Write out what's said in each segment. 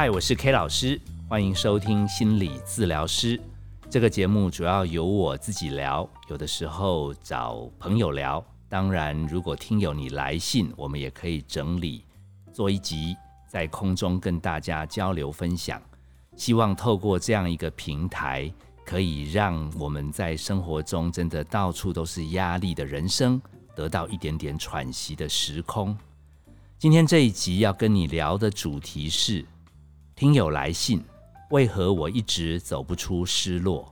嗨，我是 K 老师，欢迎收听心理治疗师。这个节目主要由我自己聊，有的时候找朋友聊。当然，如果听友你来信，我们也可以整理做一集，在空中跟大家交流分享。希望透过这样一个平台，可以让我们在生活中真的到处都是压力的人生，得到一点点喘息的时空。今天这一集要跟你聊的主题是。听友来信，为何我一直走不出失落？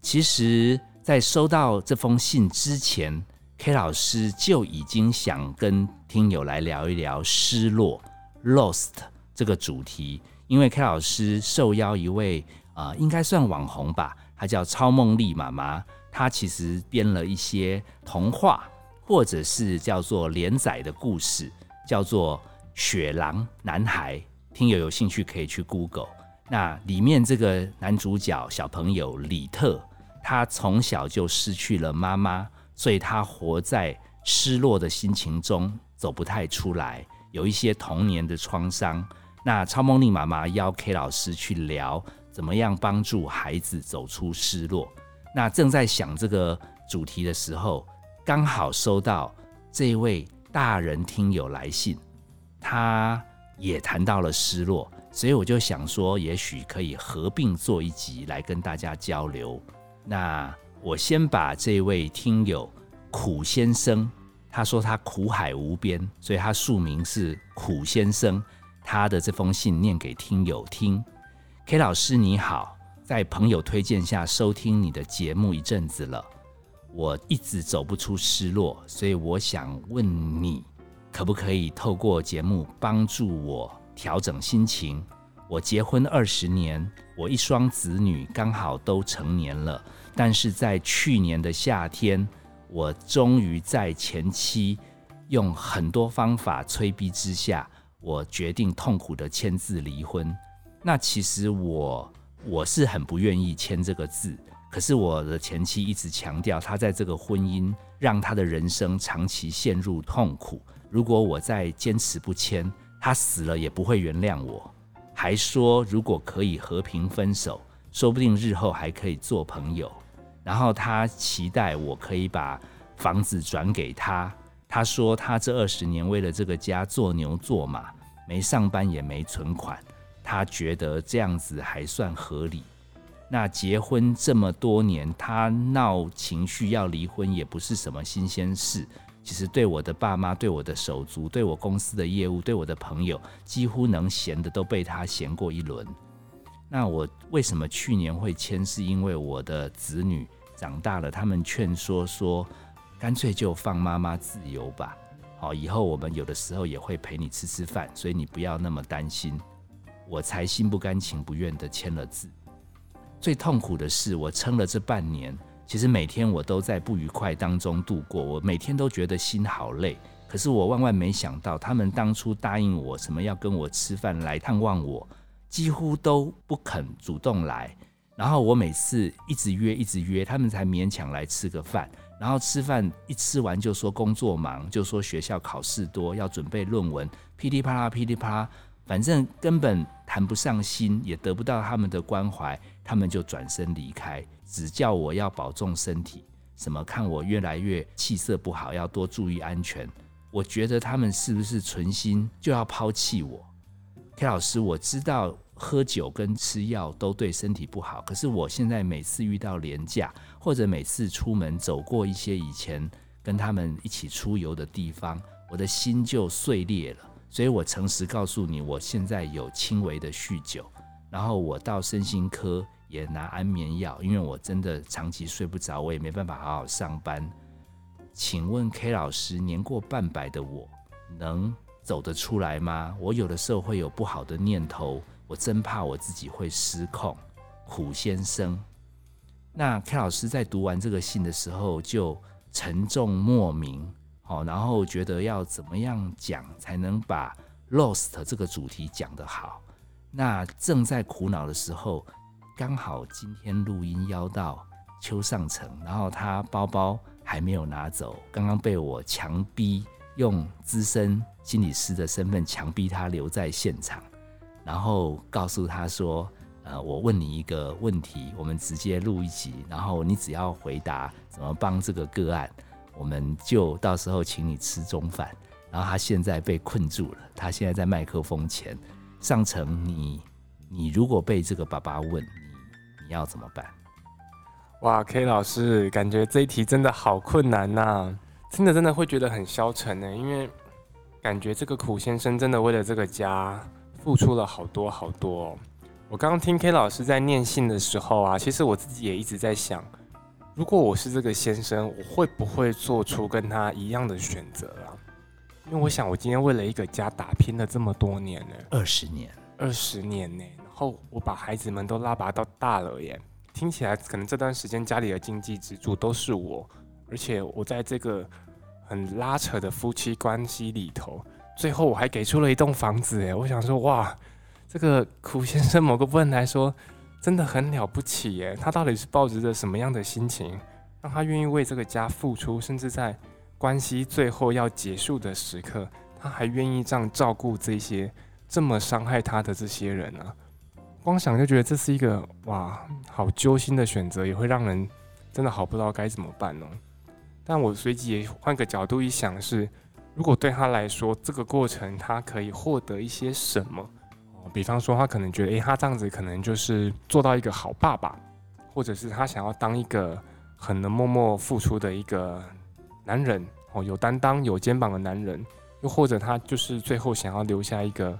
其实，在收到这封信之前，K 老师就已经想跟听友来聊一聊失落 （lost） 这个主题。因为 K 老师受邀一位啊，应该算网红吧，她叫超梦丽妈妈，她其实编了一些童话，或者是叫做连载的故事，叫做《雪狼男孩》。听友有兴趣可以去 Google，那里面这个男主角小朋友李特，他从小就失去了妈妈，所以他活在失落的心情中，走不太出来，有一些童年的创伤。那超梦丽妈妈邀 K 老师去聊，怎么样帮助孩子走出失落。那正在想这个主题的时候，刚好收到这位大人听友来信，他。也谈到了失落，所以我就想说，也许可以合并做一集来跟大家交流。那我先把这位听友苦先生，他说他苦海无边，所以他署名是苦先生，他的这封信念给听友听。K 老师你好，在朋友推荐下收听你的节目一阵子了，我一直走不出失落，所以我想问你。可不可以透过节目帮助我调整心情？我结婚二十年，我一双子女刚好都成年了，但是在去年的夏天，我终于在前妻用很多方法催逼之下，我决定痛苦的签字离婚。那其实我我是很不愿意签这个字，可是我的前妻一直强调，她在这个婚姻让她的人生长期陷入痛苦。如果我再坚持不签，他死了也不会原谅我，还说如果可以和平分手，说不定日后还可以做朋友。然后他期待我可以把房子转给他。他说他这二十年为了这个家做牛做马，没上班也没存款，他觉得这样子还算合理。那结婚这么多年，他闹情绪要离婚也不是什么新鲜事。其实对我的爸妈、对我的手足、对我公司的业务、对我的朋友，几乎能闲的都被他闲过一轮。那我为什么去年会签？是因为我的子女长大了，他们劝说说，干脆就放妈妈自由吧。好，以后我们有的时候也会陪你吃吃饭，所以你不要那么担心。我才心不甘情不愿的签了字。最痛苦的是，我撑了这半年。其实每天我都在不愉快当中度过，我每天都觉得心好累。可是我万万没想到，他们当初答应我什么要跟我吃饭来探望我，几乎都不肯主动来。然后我每次一直约一直约，他们才勉强来吃个饭。然后吃饭一吃完就说工作忙，就说学校考试多，要准备论文，噼里啪啦噼里啪啦，反正根本谈不上心，也得不到他们的关怀，他们就转身离开。只叫我要保重身体，什么看我越来越气色不好，要多注意安全。我觉得他们是不是存心就要抛弃我？K 老师，我知道喝酒跟吃药都对身体不好，可是我现在每次遇到廉价，或者每次出门走过一些以前跟他们一起出游的地方，我的心就碎裂了。所以我诚实告诉你，我现在有轻微的酗酒，然后我到身心科。也拿安眠药，因为我真的长期睡不着，我也没办法好好上班。请问 K 老师，年过半百的我能走得出来吗？我有的时候会有不好的念头，我真怕我自己会失控。苦先生，那 K 老师在读完这个信的时候就沉重莫名，哦，然后觉得要怎么样讲才能把 lost 这个主题讲得好？那正在苦恼的时候。刚好今天录音邀到邱尚成，然后他包包还没有拿走，刚刚被我强逼用资深心理师的身份强逼他留在现场。然后告诉他说：“呃，我问你一个问题，我们直接录一集，然后你只要回答怎么帮这个个案，我们就到时候请你吃中饭。”然后他现在被困住了，他现在在麦克风前。上层，你你如果被这个爸爸问你，你要怎么办？哇，K 老师，感觉这一题真的好困难呐！真的真的会觉得很消沉呢，因为感觉这个苦先生真的为了这个家付出了好多好多。我刚刚听 K 老师在念信的时候啊，其实我自己也一直在想，如果我是这个先生，我会不会做出跟他一样的选择啊？因为我想，我今天为了一个家打拼了这么多年呢，二十年，二十年呢，然后我把孩子们都拉拔到大了耶。听起来可能这段时间家里的经济支柱都是我，而且我在这个很拉扯的夫妻关系里头，最后我还给出了一栋房子哎，我想说哇，这个苦先生某个部分来说真的很了不起耶，他到底是抱着什么样的心情，让他愿意为这个家付出，甚至在关系最后要结束的时刻，他还愿意这样照顾这些这么伤害他的这些人呢？光想就觉得这是一个哇，好揪心的选择，也会让人真的好不知道该怎么办哦。但我随即也换个角度一想，是如果对他来说，这个过程他可以获得一些什么？比方说，他可能觉得，诶，他这样子可能就是做到一个好爸爸，或者是他想要当一个很能默默付出的一个男人哦，有担当、有肩膀的男人，又或者他就是最后想要留下一个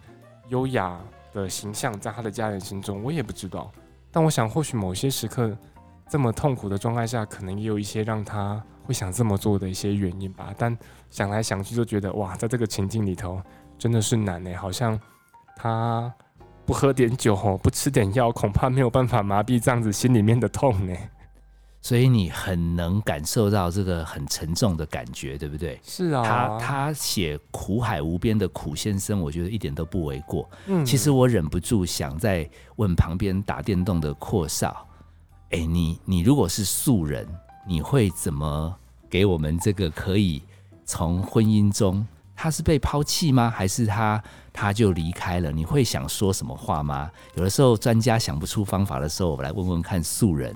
优雅。的形象在他的家人心中，我也不知道。但我想，或许某些时刻，这么痛苦的状态下，可能也有一些让他会想这么做的一些原因吧。但想来想去，就觉得哇，在这个情境里头，真的是难呢。好像他不喝点酒哦，不吃点药，恐怕没有办法麻痹这样子心里面的痛呢。所以你很能感受到这个很沉重的感觉，对不对？是啊，他他写苦海无边的苦先生，我觉得一点都不为过。嗯，其实我忍不住想再问旁边打电动的阔少，哎，你你如果是素人，你会怎么给我们这个可以从婚姻中，他是被抛弃吗？还是他他就离开了？你会想说什么话吗？有的时候专家想不出方法的时候，我来问问看素人。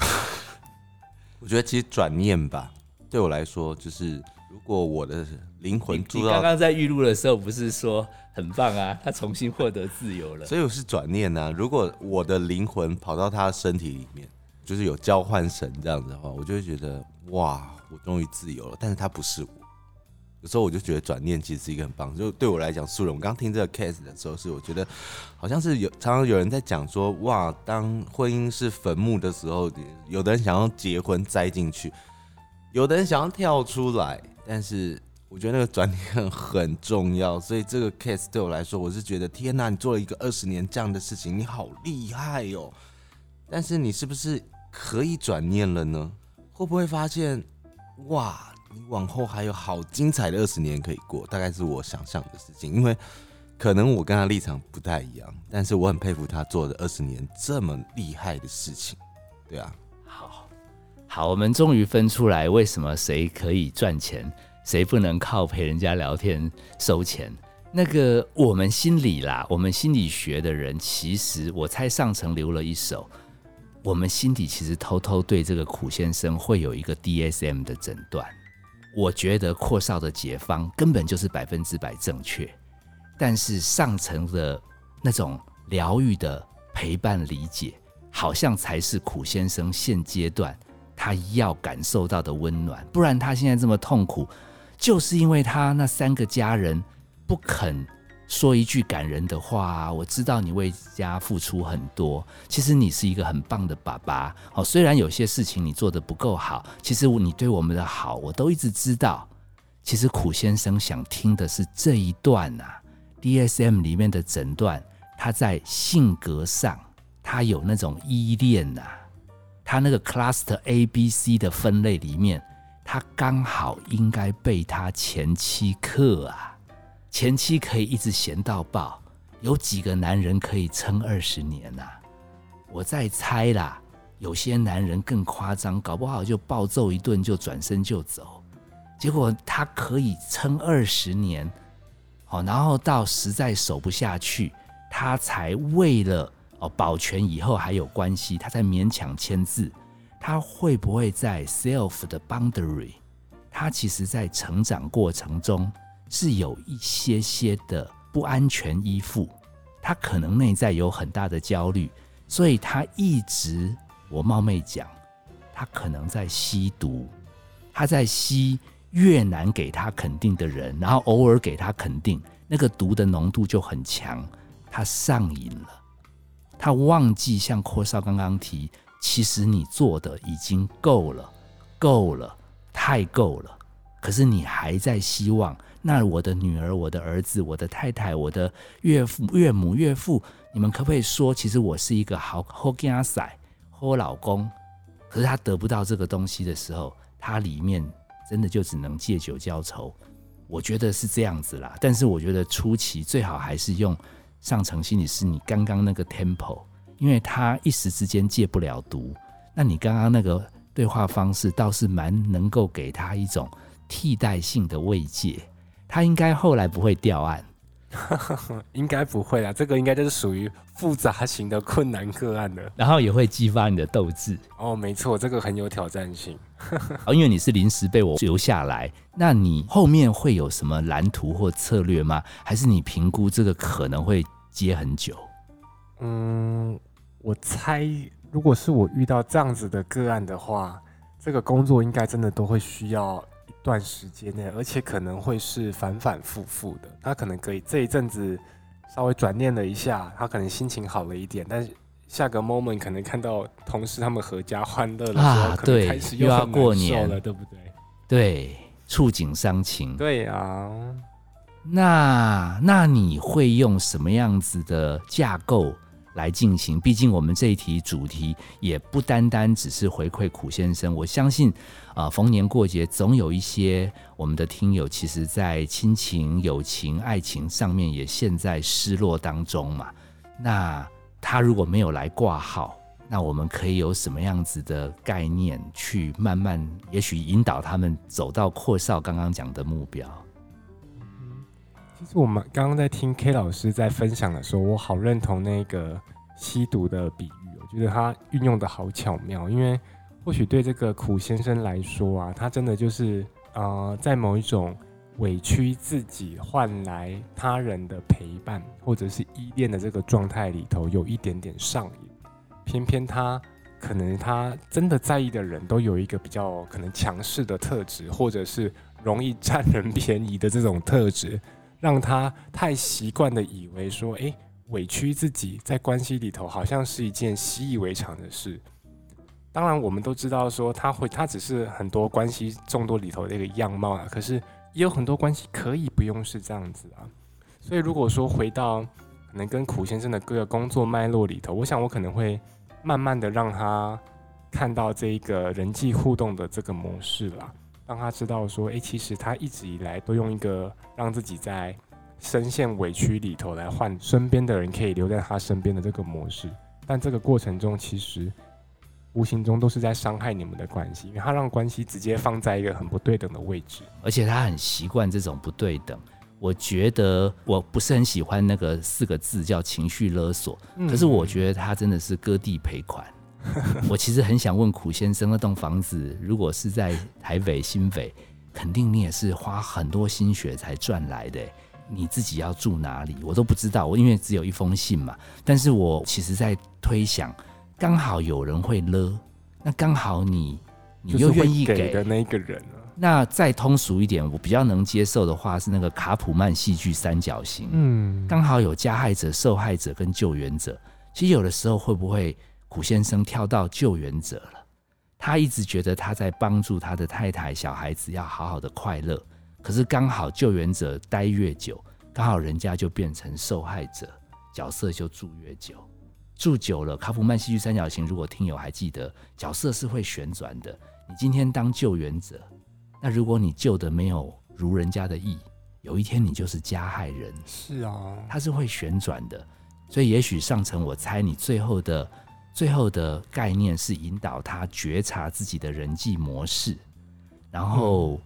我觉得其实转念吧，对我来说，就是如果我的灵魂，你刚刚在预录的时候不是说很棒啊？他重新获得自由了，所以我是转念呢。如果我的灵魂跑到他身体里面，就是有交换神这样子的话，我就会觉得哇，我终于自由了。但是他不是我。有时候我就觉得转念其实是一个很棒，就对我来讲，素人。我刚听这个 case 的时候，是我觉得好像是有常常有人在讲说，哇，当婚姻是坟墓的时候，有的人想要结婚栽进去，有的人想要跳出来，但是我觉得那个转念很重要。所以这个 case 对我来说，我是觉得天哪，你做了一个二十年这样的事情，你好厉害哦。但是你是不是可以转念了呢？会不会发现哇？你往后还有好精彩的二十年可以过，大概是我想象的事情。因为可能我跟他立场不太一样，但是我很佩服他做的二十年这么厉害的事情。对啊，好，好，我们终于分出来，为什么谁可以赚钱，谁不能靠陪人家聊天收钱？那个我们心理啦，我们心理学的人，其实我猜上层留了一手，我们心底其实偷偷对这个苦先生会有一个 DSM 的诊断。我觉得阔少的解方根本就是百分之百正确，但是上层的那种疗愈的陪伴理解，好像才是苦先生现阶段他要感受到的温暖。不然他现在这么痛苦，就是因为他那三个家人不肯。说一句感人的话，我知道你为家付出很多，其实你是一个很棒的爸爸。哦，虽然有些事情你做的不够好，其实你对我们的好，我都一直知道。其实苦先生想听的是这一段呐，DSM 里面的诊断，他在性格上，他有那种依恋呐，他那个 Cluster A B C 的分类里面，他刚好应该被他前妻克啊。前妻可以一直闲到爆，有几个男人可以撑二十年呐？我在猜啦，有些男人更夸张，搞不好就暴揍一顿就转身就走。结果他可以撑二十年，好，然后到实在守不下去，他才为了哦保全以后还有关系，他才勉强签字。他会不会在 self 的 boundary？他其实在成长过程中是有一些些的不安全依附，他可能内在有很大的焦虑，所以他一直我冒昧讲，他可能在吸毒，他在吸越难给他肯定的人，然后偶尔给他肯定，那个毒的浓度就很强，他上瘾了，他忘记像阔少刚刚提，其实你做的已经够了，够了，太够了，可是你还在希望，那我的女儿、我的儿子、我的太太、我的岳父、岳母、岳父，你们可不可以说，其实我是一个好好家仔、好老公？可是他得不到这个东西的时候，他里面真的就只能借酒浇愁。我觉得是这样子啦，但是我觉得初期最好还是用上层心理师你刚刚那个 tempo，因为他一时之间戒不了毒。那你刚刚那个对话方式倒是蛮能够给他一种替代性的慰藉，他应该后来不会掉案。应该不会啦，这个应该就是属于复杂型的困难个案了。然后也会激发你的斗志。哦，没错，这个很有挑战性。哦，因为你是临时被我留下来，那你后面会有什么蓝图或策略吗？还是你评估这个可能会接很久？嗯，我猜，如果是我遇到这样子的个案的话，这个工作应该真的都会需要一段时间内，而且可能会是反反复复的。他可能可以这一阵子稍微转念了一下，他可能心情好了一点，但是下个 moment 可能看到同事他们合家欢乐的时候，啊可能开始又要过年了，对不对？对，触景伤情。对啊，那那你会用什么样子的架构来进行？毕竟我们这一题主题也不单单只是回馈苦先生。我相信啊、逢年过节总有一些我们的听友，其实在亲情、友情、爱情上面也陷在失落当中嘛。那他如果没有来挂号，那我们可以有什么样子的概念去慢慢，也许引导他们走到阔少刚刚讲的目标？其实我们刚刚在听 K 老师在分享的时候，我好认同那个吸毒的比喻，我觉得他运用的好巧妙。因为或许对这个苦先生来说啊，他真的就是呃，在某一种委屈自己换来他人的陪伴或者是依恋的这个状态里头，有一点点上瘾。偏偏他可能他真的在意的人都有一个比较可能强势的特质，或者是容易占人便宜的这种特质。让他太习惯的以为说，诶，委屈自己在关系里头好像是一件习以为常的事。当然，我们都知道说他会，他只是很多关系众多里头的一个样貌啊。可是也有很多关系可以不用是这样子啊。所以如果说回到可能跟苦先生的各个工作脉络里头，我想我可能会慢慢的让他看到这一个人际互动的这个模式啦。让他知道说，诶，其实他一直以来都用一个让自己在深陷委屈里头来换身边的人可以留在他身边的这个模式，但这个过程中其实无形中都是在伤害你们的关系，因为他让关系直接放在一个很不对等的位置。而且他很习惯这种不对等。我觉得我不是很喜欢那个四个字叫情绪勒索，可是我觉得他真的是割地赔款。我其实很想问苦先生，那栋房子如果是在台北新北，肯定你也是花很多心血才赚来的。你自己要住哪里，我都不知道。我因为只有一封信嘛，但是我其实在推想，刚好有人会勒，那刚好你你又愿意给的那一个人啊，那再通俗一点，我比较能接受的话是那个卡普曼戏剧三角形，嗯，刚好有加害者、受害者跟救援者。其实有的时候会不会苦先生跳到救援者了？他一直觉得他在帮助他的太太、小孩子要好好的快乐，可是刚好救援者待越久，刚好人家就变成受害者，角色就住越久。住久了，卡夫曼戏剧三角形，如果听友还记得，角色是会旋转的。你今天当救援者，那如果你救的没有如人家的意，有一天你就是加害人，是啊，它是会旋转的。所以也许上层，我猜你最后的最后的概念是引导他觉察自己的人际模式，然后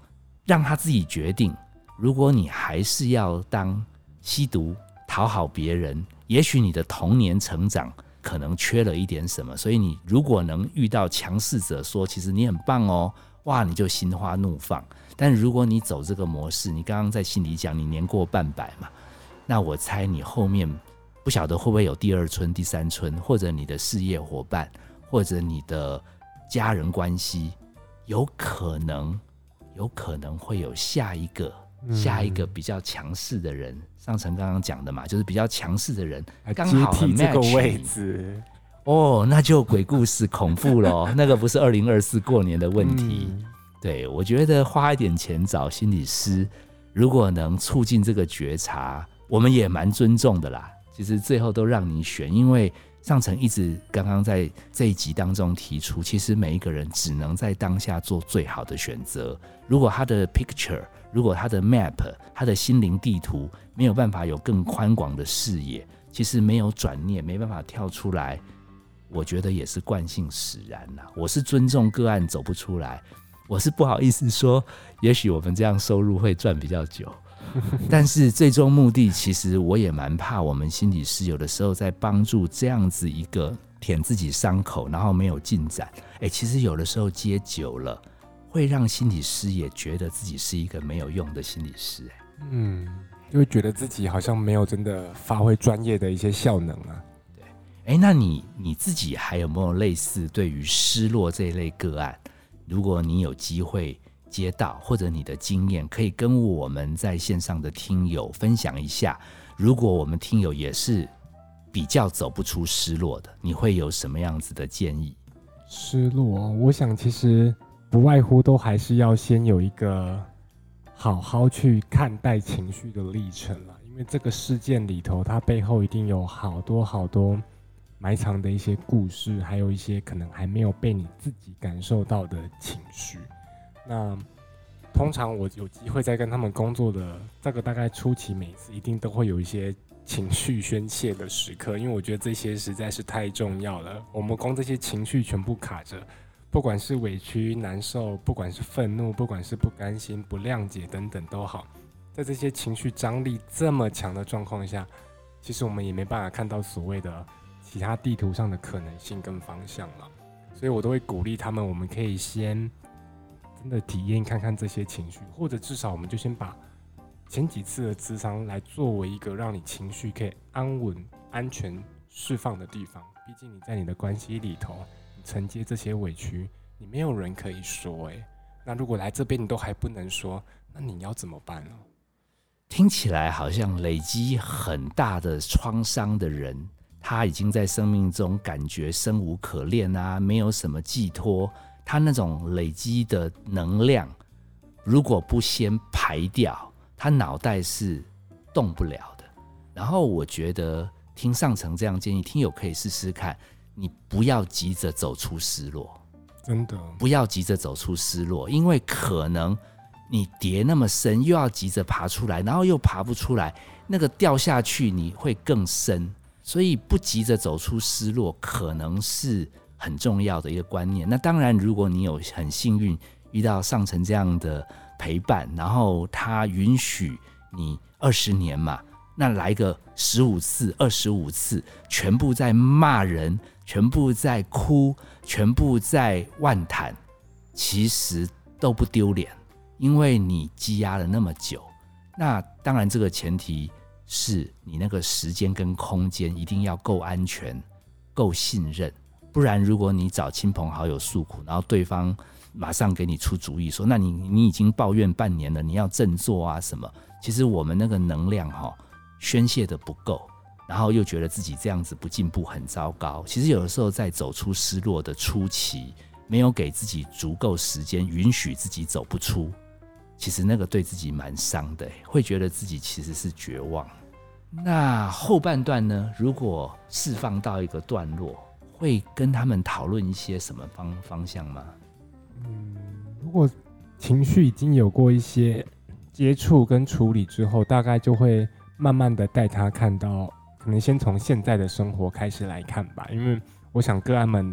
让他自己决定。如果你还是要当吸毒、讨好别人、也许你的童年成长可能缺了一点什么，所以你如果能遇到强势者说，其实你很棒哦，哇，你就心花怒放。但如果你走这个模式，你刚刚在心里讲你年过半百嘛，那我猜你后面不晓得会不会有第二春、第三春，或者你的事业伙伴，或者你的家人关系，有可能，有可能会有下一个。下一个比较强势的人，上层刚刚讲的嘛，就是比较强势的人，刚好很这个位置哦，那就鬼故事恐怖了。那个不是二零二四过年的问题。对我觉得花一点钱找心理师，如果能促进这个觉察，我们也蛮尊重的啦。其实最后都让你选，因为上层一直刚刚在这一集当中提出，其实每一个人只能在当下做最好的选择。如果他的 picture。如果他的 map，他的心灵地图没有办法有更宽广的视野，其实没有转念，没办法跳出来，我觉得也是惯性使然呐。我是尊重个案走不出来，我是不好意思说，也许我们这样收入会赚比较久，但是最终目的，其实我也蛮怕我们心理师有的时候在帮助这样子一个舔自己伤口，然后没有进展。哎，其实有的时候接久了。会让心理师也觉得自己是一个没有用的心理师，哎，嗯，因为觉得自己好像没有真的发挥专业的一些效能啊。对，哎，那你你自己还有没有类似对于失落这一类个案？如果你有机会接到，或者你的经验，可以跟我们在线上的听友分享一下。如果我们听友也是比较走不出失落的，你会有什么样子的建议？失落，我想其实。不外乎都还是要先有一个好好去看待情绪的历程了，因为这个事件里头，它背后一定有好多好多埋藏的一些故事，还有一些可能还没有被你自己感受到的情绪。那通常我有机会在跟他们工作的这个大概初期，每次一定都会有一些情绪宣泄的时刻，因为我觉得这些实在是太重要了。我们光这些情绪全部卡着。不管是委屈、难受，不管是愤怒，不管是不甘心、不谅解等等都好，在这些情绪张力这么强的状况下，其实我们也没办法看到所谓的其他地图上的可能性跟方向了。所以我都会鼓励他们，我们可以先真的体验看看这些情绪，或者至少我们就先把前几次的智商来作为一个让你情绪可以安稳、安全释放的地方。毕竟你在你的关系里头。承接这些委屈，你没有人可以说诶，那如果来这边你都还不能说，那你要怎么办呢？听起来好像累积很大的创伤的人，他已经在生命中感觉生无可恋啊，没有什么寄托。他那种累积的能量，如果不先排掉，他脑袋是动不了的。然后我觉得听上层这样建议，听友可以试试看。你不要急着走出失落，真的不要急着走出失落，因为可能你跌那么深，又要急着爬出来，然后又爬不出来，那个掉下去你会更深。所以不急着走出失落，可能是很重要的一个观念。那当然，如果你有很幸运遇到上层这样的陪伴，然后他允许你二十年嘛，那来个十五次、二十五次，全部在骂人。全部在哭，全部在万谈，其实都不丢脸，因为你积压了那么久。那当然，这个前提是你那个时间跟空间一定要够安全、够信任。不然，如果你找亲朋好友诉苦，然后对方马上给你出主意说：“那你你已经抱怨半年了，你要振作啊什么？”其实我们那个能量哈宣泄的不够。然后又觉得自己这样子不进步很糟糕。其实有的时候在走出失落的初期，没有给自己足够时间，允许自己走不出，其实那个对自己蛮伤的，会觉得自己其实是绝望。那后半段呢？如果释放到一个段落，会跟他们讨论一些什么方方向吗？嗯，如果情绪已经有过一些接触跟处理之后，大概就会慢慢的带他看到。可能先从现在的生活开始来看吧，因为我想个案们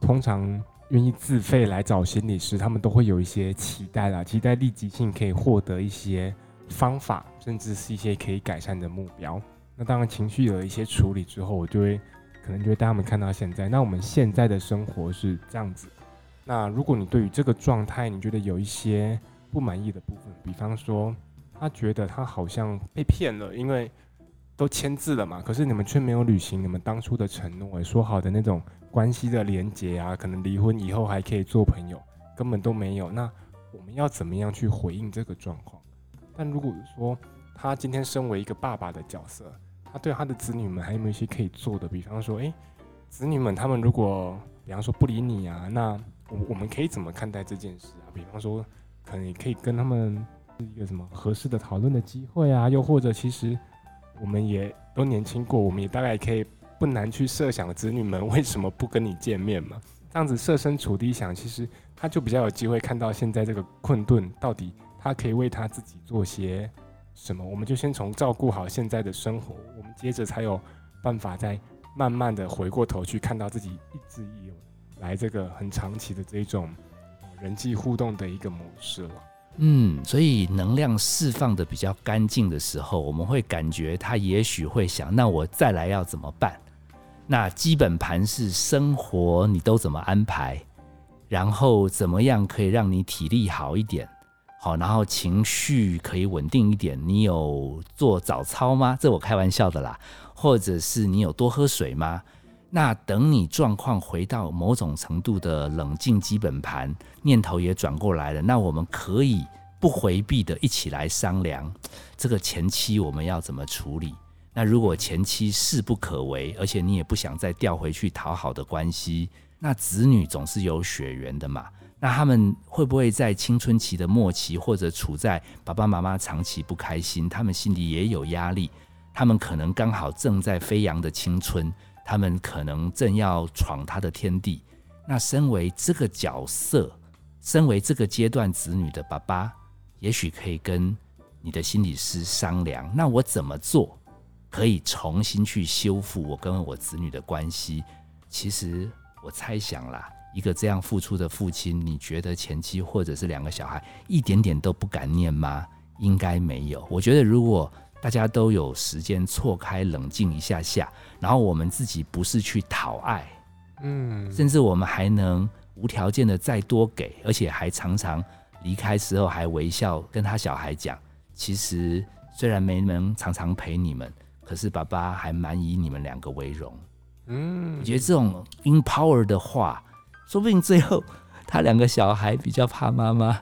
通常愿意自费来找心理师，他们都会有一些期待啦，期待立即性可以获得一些方法，甚至是一些可以改善的目标。那当然情绪有一些处理之后，我就会可能就会带他们看到现在。那我们现在的生活是这样子。那如果你对于这个状态，你觉得有一些不满意的部分，比方说他觉得他好像被骗了，因为都签字了嘛，可是你们却没有履行你们当初的承诺，说好的那种关系的连结啊，可能离婚以后还可以做朋友，根本都没有。那我们要怎么样去回应这个状况？但如果说他今天身为一个爸爸的角色，他对他的子女们还有没有一些可以做的？比方说，诶，子女们他们如果比方说不理你啊，那我我们可以怎么看待这件事啊？比方说，可能也可以跟他们一个什么合适的讨论的机会啊，又或者其实我们也都年轻过，我们也大概可以不难去设想子女们为什么不跟你见面嘛。这样子设身处地想，其实他就比较有机会看到现在这个困顿到底他可以为他自己做些什么。我们就先从照顾好现在的生活，我们接着才有办法再慢慢的回过头去看到自己一直以来这个很长期的这种人际互动的一个模式了。嗯，所以能量释放的比较干净的时候，我们会感觉他也许会想，那我再来要怎么办？那基本盘是生活你都怎么安排，然后怎么样可以让你体力好一点，好，然后情绪可以稳定一点。你有做早操吗？这我开玩笑的啦。或者是你有多喝水吗？那等你状况回到某种程度的冷静基本盘，念头也转过来了，那我们可以不回避的一起来商量，这个前期我们要怎么处理？那如果前期势不可为，而且你也不想再调回去讨好的关系，那子女总是有血缘的嘛？那他们会不会在青春期的末期，或者处在爸爸妈妈长期不开心，他们心里也有压力？他们可能刚好正在飞扬的青春，他们可能正要闯他的天地。那身为这个角色，身为这个阶段子女的爸爸，也许可以跟你的心理师商量：那我怎么做可以重新去修复我跟我子女的关系？其实我猜想啦，一个这样付出的父亲，你觉得前妻或者是两个小孩一点点都不敢念吗？应该没有。我觉得如果大家都有时间错开、冷静一下下，然后我们自己不是去讨爱，嗯，甚至我们还能无条件的再多给，而且还常常离开时候还微笑跟他小孩讲，其实虽然没能常常陪你们，可是爸爸还蛮以你们两个为荣。嗯，我觉得这种 empower 的话，说不定最后他两个小孩比较怕妈妈。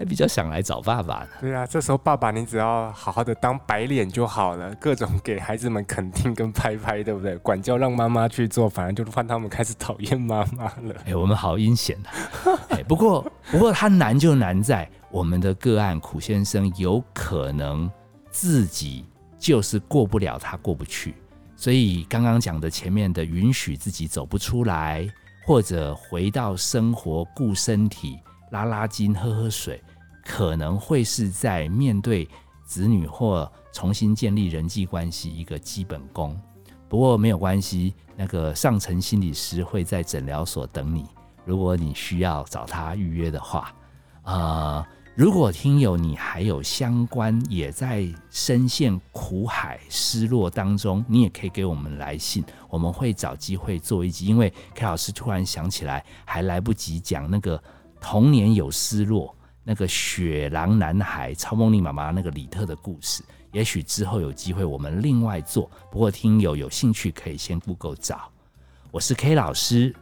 还比较想来找爸爸呢。对啊，这时候爸爸你只要好好的当白脸就好了，各种给孩子们肯定跟拍拍，对不对？管教让妈妈去做，反而就换他们开始讨厌妈妈了。哎，我们好阴险啊！哎，不过不过他难就难在我们的个案苦先生有可能自己就是过不了他过不去，所以刚刚讲的前面的允许自己走不出来，或者回到生活顾身体。拉拉筋、喝喝水，可能会是在面对子女或重新建立人际关系一个基本功。不过没有关系，那个上层心理师会在诊疗所等你。如果你需要找他预约的话，呃，如果听友你还有相关也在深陷苦海失落当中，你也可以给我们来信，我们会找机会做一集。因为 K 老师突然想起来，还来不及讲那个。童年有失落，那个雪狼男孩超梦丽妈妈那个李特的故事，也许之后有机会我们另外做。不过听友有兴趣可以先 Google 找。我是 K 老师，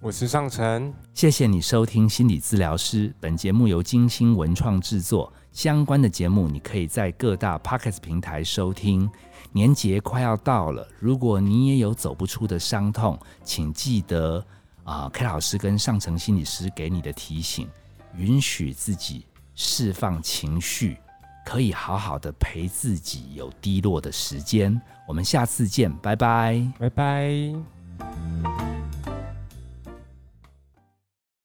我是尚晨，谢谢你收听心理治疗师。本节目由金星文创制作，相关的节目你可以在各大 Pocket 平台收听。年节快要到了，如果你也有走不出的伤痛，请记得。啊，K 老师跟上层心理师给你的提醒，允许自己释放情绪，可以好好的陪自己有低落的时间。我们下次见，拜拜，拜拜。